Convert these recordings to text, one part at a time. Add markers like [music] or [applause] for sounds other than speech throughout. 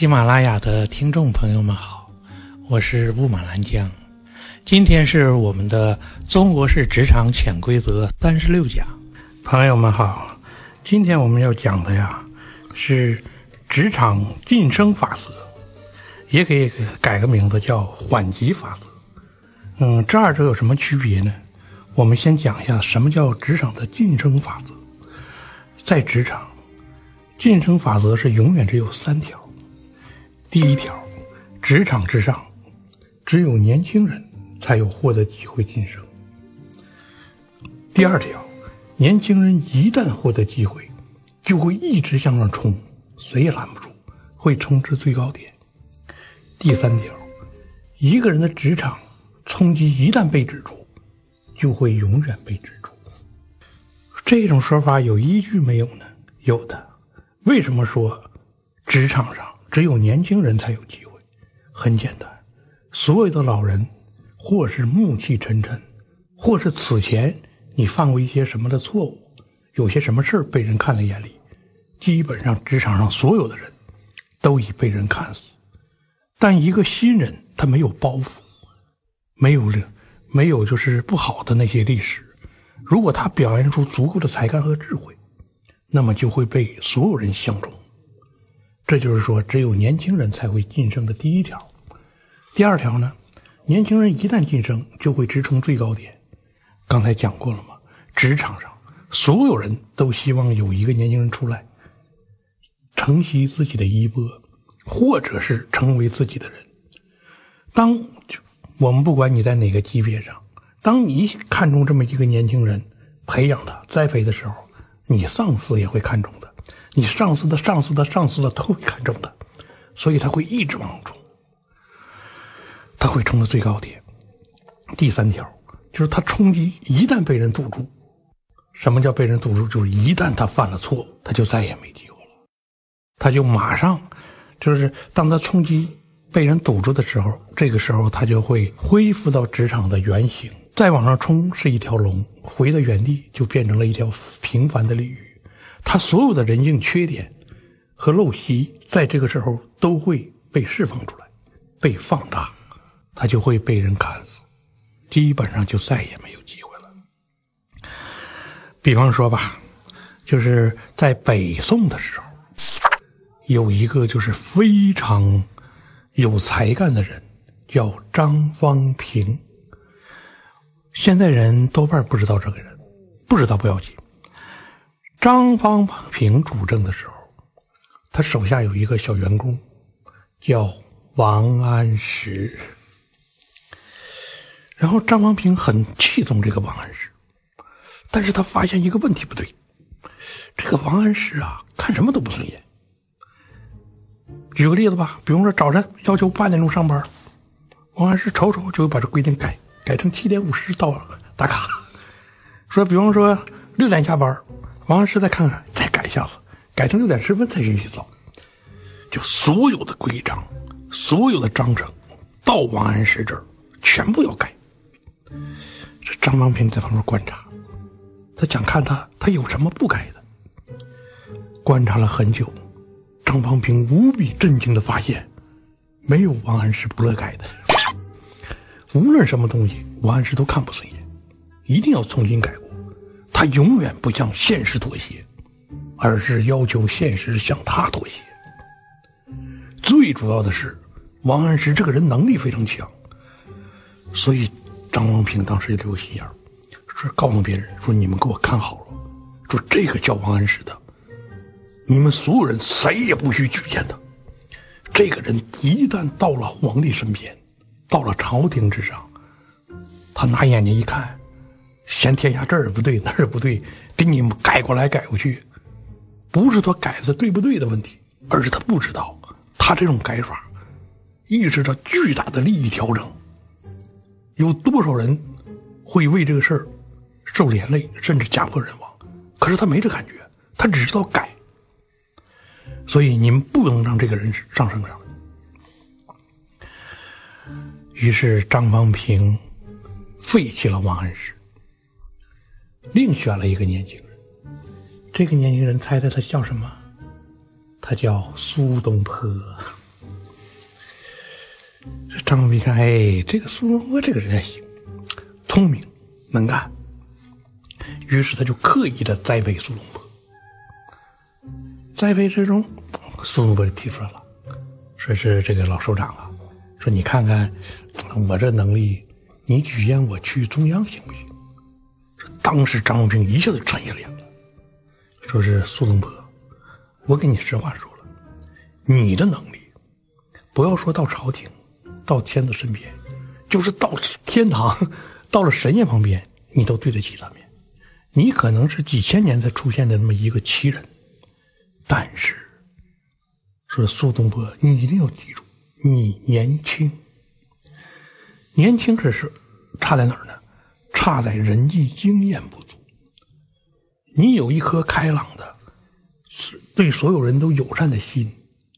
喜马拉雅的听众朋友们好，我是雾马兰江，今天是我们的中国式职场潜规则三十六讲。朋友们好，今天我们要讲的呀是职场晋升法则，也可以改个名字叫缓急法则。嗯，这二者有什么区别呢？我们先讲一下什么叫职场的晋升法则。在职场，晋升法则是永远只有三条。第一条，职场之上，只有年轻人才有获得机会晋升。第二条，年轻人一旦获得机会，就会一直向上冲，谁也拦不住，会冲至最高点。第三条，一个人的职场冲击一旦被止住，就会永远被止住。这种说法有依据没有呢？有的。为什么说职场上只有年轻人才有机会？很简单，所有的老人，或是暮气沉沉，或是此前你犯过一些什么的错误，有些什么事儿被人看在眼里，基本上职场上所有的人都已被人看死。但一个新人，他没有包袱，没有这，没有就是不好的那些历史。如果他表现出足够的才干和智慧，那么就会被所有人相中。这就是说，只有年轻人才会晋升的第一条。第二条呢，年轻人一旦晋升，就会直冲最高点。刚才讲过了嘛，职场上所有人都希望有一个年轻人出来承袭自己的衣钵，或者是成为自己的人。当我们不管你在哪个级别上。当你看中这么一个年轻人，培养他、栽培的时候，你上司也会看中的，你上司的上司的上司的都会看中的，所以他会一直往上冲，他会冲到最高点。第三条就是他冲击一旦被人堵住，什么叫被人堵住？就是一旦他犯了错，他就再也没机会了，他就马上就是当他冲击被人堵住的时候，这个时候他就会恢复到职场的原形。再往上冲是一条龙，回到原地就变成了一条平凡的鲤鱼。他所有的人性缺点和陋习，在这个时候都会被释放出来，被放大，他就会被人砍死，基本上就再也没有机会了。比方说吧，就是在北宋的时候，有一个就是非常有才干的人，叫张方平。现在人多半不知道这个人，不知道不要紧。张方平主政的时候，他手下有一个小员工，叫王安石。然后张方平很器重这个王安石，但是他发现一个问题不对，这个王安石啊，看什么都不顺眼。举个例子吧，比方说早晨要求八点钟上班，王安石瞅瞅就把这规定改。改成七点五十到打卡，说比方说六点下班，王安石再看看，再改一下子，改成六点十分才允许走。就所有的规章，所有的章程，到王安石这儿全部要改。这张邦平在旁边观察，他想看他他有什么不改的。观察了很久，张方平无比震惊的发现，没有王安石不乐改的。无论什么东西，王安石都看不顺眼，一定要重新改过。他永远不向现实妥协，而是要求现实向他妥协。最主要的是，王安石这个人能力非常强，所以张方平当时就留心眼，说告诉别人说：“你们给我看好了，说这个叫王安石的，你们所有人谁也不许举荐他。这个人一旦到了皇帝身边。”到了朝廷之上，他拿眼睛一看，嫌天下这儿不对 [laughs] 那儿不对，给你们改过来改过去，不是他改的对不对的问题，而是他不知道，他这种改法，预示着巨大的利益调整。有多少人会为这个事儿受连累，甚至家破人亡？可是他没这感觉，他只知道改。所以你们不能让这个人上升上来。于是张方平废弃了王安石，另选了一个年轻人。这个年轻人，猜猜他叫什么？他叫苏东坡。这张方平看，哎，这个苏东坡这个人还行，聪明能干，于是他就刻意的栽培苏东坡。栽培之中，苏东坡就提出来了，说是这个老首长啊，说你看看我这能力，你举荐我去中央行不行？当时张方平一下子沉下脸了，说是苏东坡，我跟你实话说了，你的能力，不要说到朝廷。到天子身边，就是到天堂，到了神仙旁边，你都对得起他们。你可能是几千年才出现的那么一个奇人，但是，说苏东坡，你一定要记住，你年轻。年轻这是差在哪儿呢？差在人际经验不足。你有一颗开朗的，对所有人都友善的心，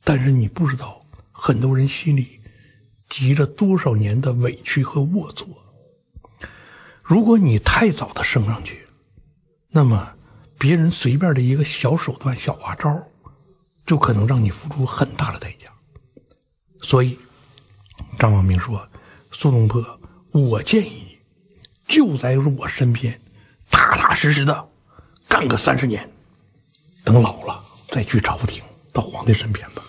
但是你不知道很多人心里。积着多少年的委屈和龌龊？如果你太早的升上去，那么别人随便的一个小手段、小花招，就可能让你付出很大的代价。所以，张王明说：“苏东坡，我建议就在我身边，踏踏实实的干个三十年，等老了再去朝廷，到皇帝身边吧。”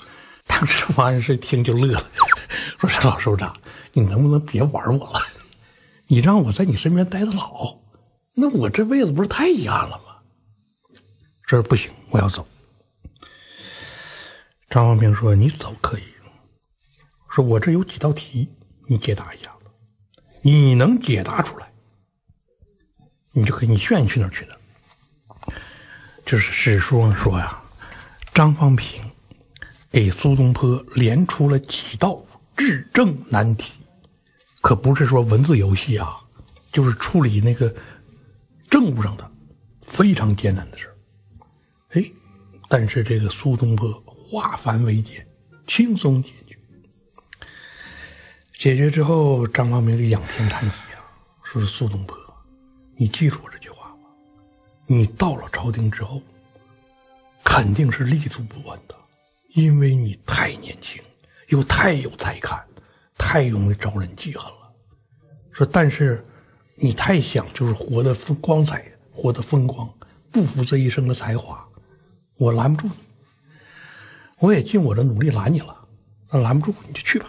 当时王安石一听就乐了。[laughs] 说是老首长，你能不能别玩我了？你让我在你身边待的老，那我这辈子不是太遗憾了吗？这不行，我要走。张方平说：“你走可以，说我这有几道题，你解答一下子。你能解答出来，你就可以，你愿意去哪儿去哪儿。”就是史书上说呀，张方平给苏东坡连出了几道。治政难题，可不是说文字游戏啊，就是处理那个政务上的非常艰难的事儿哎，但是这个苏东坡化繁为简，轻松解决。解决之后，张方明就仰天叹息啊，说苏东坡，你记住我这句话吧，你到了朝廷之后，肯定是立足不稳的，因为你太年轻。又太有才干，太容易招人记恨了。说，但是你太想就是活得风光彩，活得风光，不负这一生的才华，我拦不住你。我也尽我的努力拦你了，那拦不住你就去吧。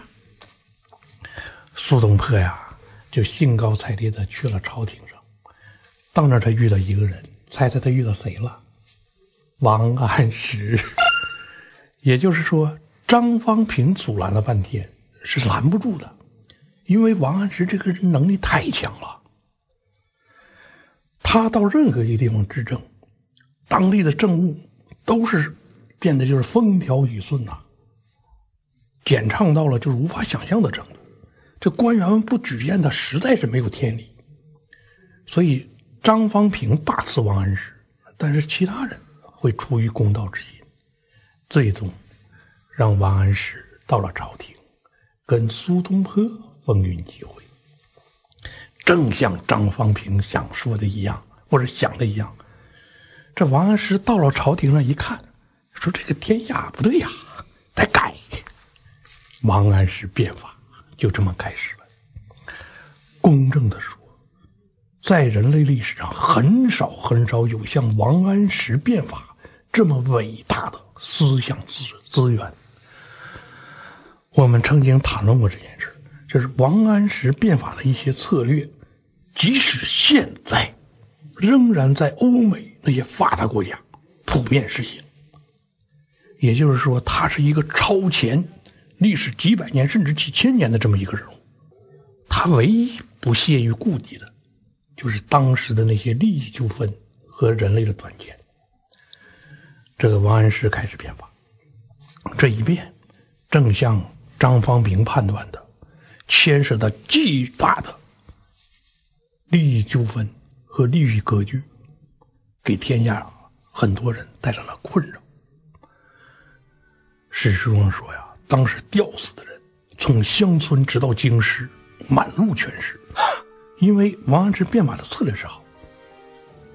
苏东坡呀，就兴高采烈的去了朝廷上。到那儿他遇到一个人，猜猜他遇到谁了？王安石。[laughs] 也就是说。张方平阻拦了半天，是拦不住的，因为王安石这个人能力太强了。他到任何一个地方执政，当地的政务都是变得就是风调雨顺呐，简畅到了就是无法想象的程度。这官员们不举荐他，实在是没有天理。所以张方平大刺王安石，但是其他人会出于公道之心，最终。让王安石到了朝廷，跟苏东坡风云际会，正像张方平想说的一样，或者想的一样。这王安石到了朝廷上一看，说：“这个天下不对呀，得改。”王安石变法就这么开始了。公正的说，在人类历史上，很少很少有像王安石变法这么伟大的思想资资源。我们曾经谈论过这件事，就是王安石变法的一些策略，即使现在，仍然在欧美那些发达国家普遍实行。也就是说，他是一个超前历史几百年甚至几千年的这么一个人物。他唯一不屑于顾及的，就是当时的那些利益纠纷和人类的短见。这个王安石开始变法，这一变，正像。张方平判断的，牵涉到巨大的利益纠纷和利益格局，给天下很多人带来了困扰。史书上说呀，当时吊死的人从乡村直到京师，满路全是。因为王安石变法的策略是好，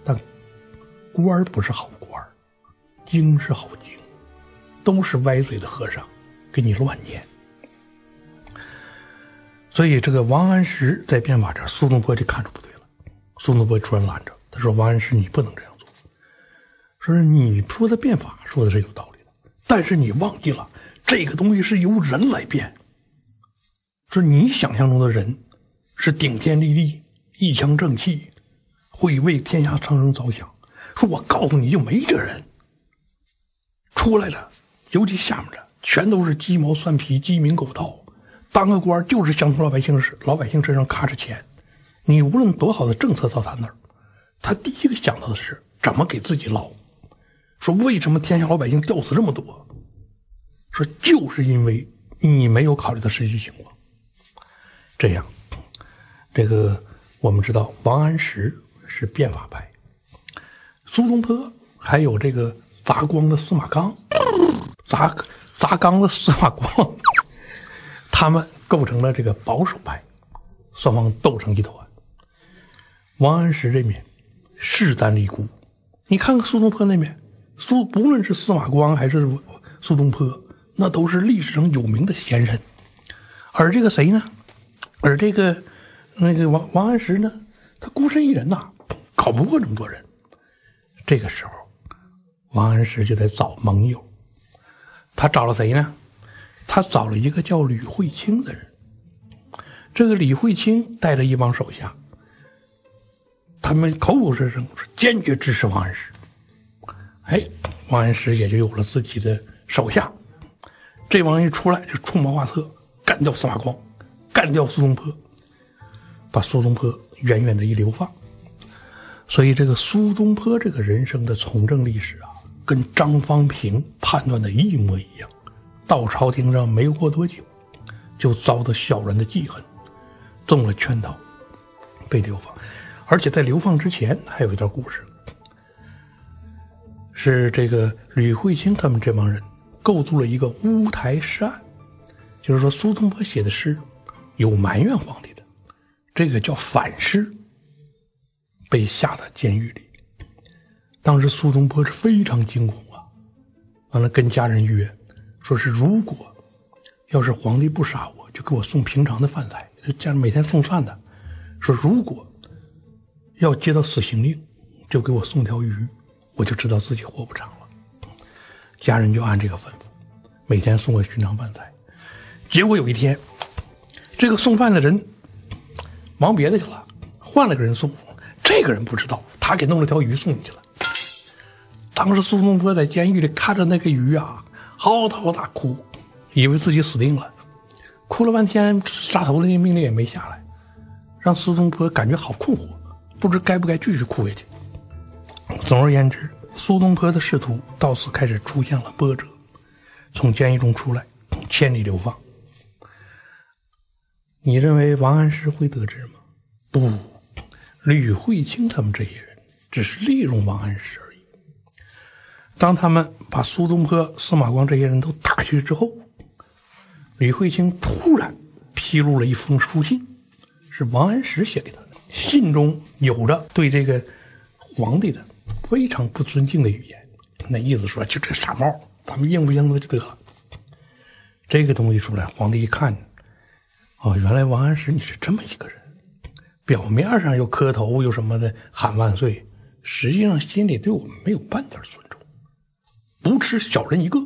但官不是好官经是好经，都是歪嘴的和尚，给你乱念。所以这个王安石在变法这儿，苏东坡就看出不对了。苏东坡突然拦着他说：“王安石，你不能这样做。说是你说的变法说的是有道理的，但是你忘记了这个东西是由人来变。说你想象中的人是顶天立地、一腔正气，会为天下苍生着想。说我告诉你就没这人，出来的，尤其下面的全都是鸡毛蒜皮、鸡鸣狗盗。”当个官就是想从老百姓是老百姓身上卡着钱，你无论多好的政策到他那儿，他第一个想到的是怎么给自己捞。说为什么天下老百姓吊死这么多？说就是因为你没有考虑到实际情况。这样，这个我们知道王安石是变法派，苏东坡还有这个砸光的司马光，砸砸缸的司马光。[laughs] 他们构成了这个保守派，双方斗成一团。王安石这面势单力孤，你看看苏东坡那面，苏不论是司马光还是苏东坡，那都是历史上有名的贤人。而这个谁呢？而这个那个王王安石呢？他孤身一人呐，搞不过这么多人。这个时候，王安石就得找盟友。他找了谁呢？他找了一个叫吕惠卿的人，这个吕惠卿带着一帮手下，他们口口声声说坚决支持王安石。哎，王安石也就有了自己的手下。这帮人一出来就出谋划策，干掉司马光，干掉苏东坡，把苏东坡远远的一流放。所以，这个苏东坡这个人生的从政历史啊，跟张方平判断的一模一样。到朝廷上没过多久，就遭到小人的记恨，中了圈套，被流放。而且在流放之前，还有一段故事，是这个吕惠卿他们这帮人构筑了一个乌台诗案，就是说苏东坡写的诗有埋怨皇帝的，这个叫反诗，被下到监狱里。当时苏东坡是非常惊恐啊，完了跟家人约。说是如果要是皇帝不杀我，就给我送平常的饭菜，家每天送饭的。说如果要接到死刑令，就给我送条鱼，我就知道自己活不长了。家人就按这个吩咐，每天送我寻常饭菜。结果有一天，这个送饭的人忙别的去了，换了个人送。这个人不知道，他给弄了条鱼送进去了。当时苏东坡在监狱里看着那个鱼啊。嚎啕大哭，以为自己死定了，哭了半天，杀头的命令也没下来，让苏东坡感觉好困惑，不知该不该继续哭下去。总而言之，苏东坡的仕途到此开始出现了波折，从监狱中出来，千里流放。你认为王安石会得知吗？不，吕惠卿他们这些人只是利用王安石而已。当他们把苏东坡、司马光这些人都打去之后，吕惠卿突然披露了一封书信，是王安石写给他的。信中有着对这个皇帝的非常不尊敬的语言，那意思说就这傻帽，咱们应不应付就得了。这个东西出来，皇帝一看，哦，原来王安石你是这么一个人，表面上又磕头又什么的喊万岁，实际上心里对我们没有半点尊重。不吃小人一个，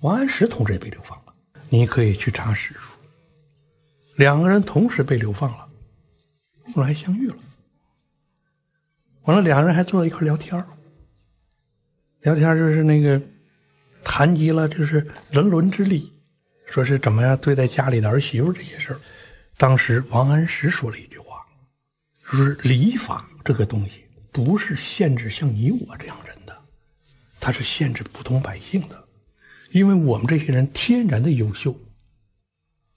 王安石同志也被流放了。你可以去查史书，两个人同时被流放了，后来相遇了。完了，两个人还坐在一块聊天聊天就是那个谈及了就是人伦之礼，说是怎么样对待家里的儿媳妇这些事儿。当时王安石说了一句话，说是礼法这个东西不是限制像你我这样人的。它是限制普通百姓的，因为我们这些人天然的优秀，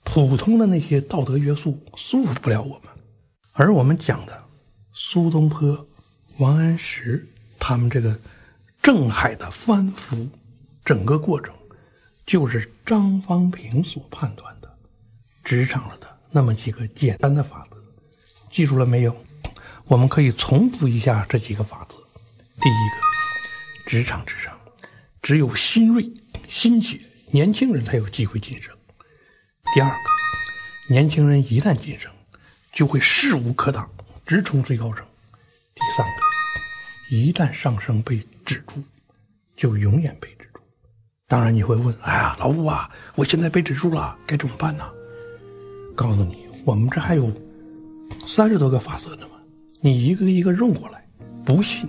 普通的那些道德约束束缚不了我们。而我们讲的苏东坡、王安石他们这个政海的翻覆，整个过程就是张方平所判断的职场上的那么几个简单的法则，记住了没有？我们可以重复一下这几个法则。第一个。职场之上，只有新锐、新血、年轻人才有机会晋升。第二个，年轻人一旦晋升，就会势无可挡，直冲最高层。第三个，一旦上升被止住，就永远被。当然你会问：哎呀，老吴啊，我现在被止住了，该怎么办呢？告诉你，我们这还有三十多个法则呢，你一个一个用过来，不信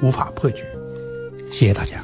无法破局。谢谢大家。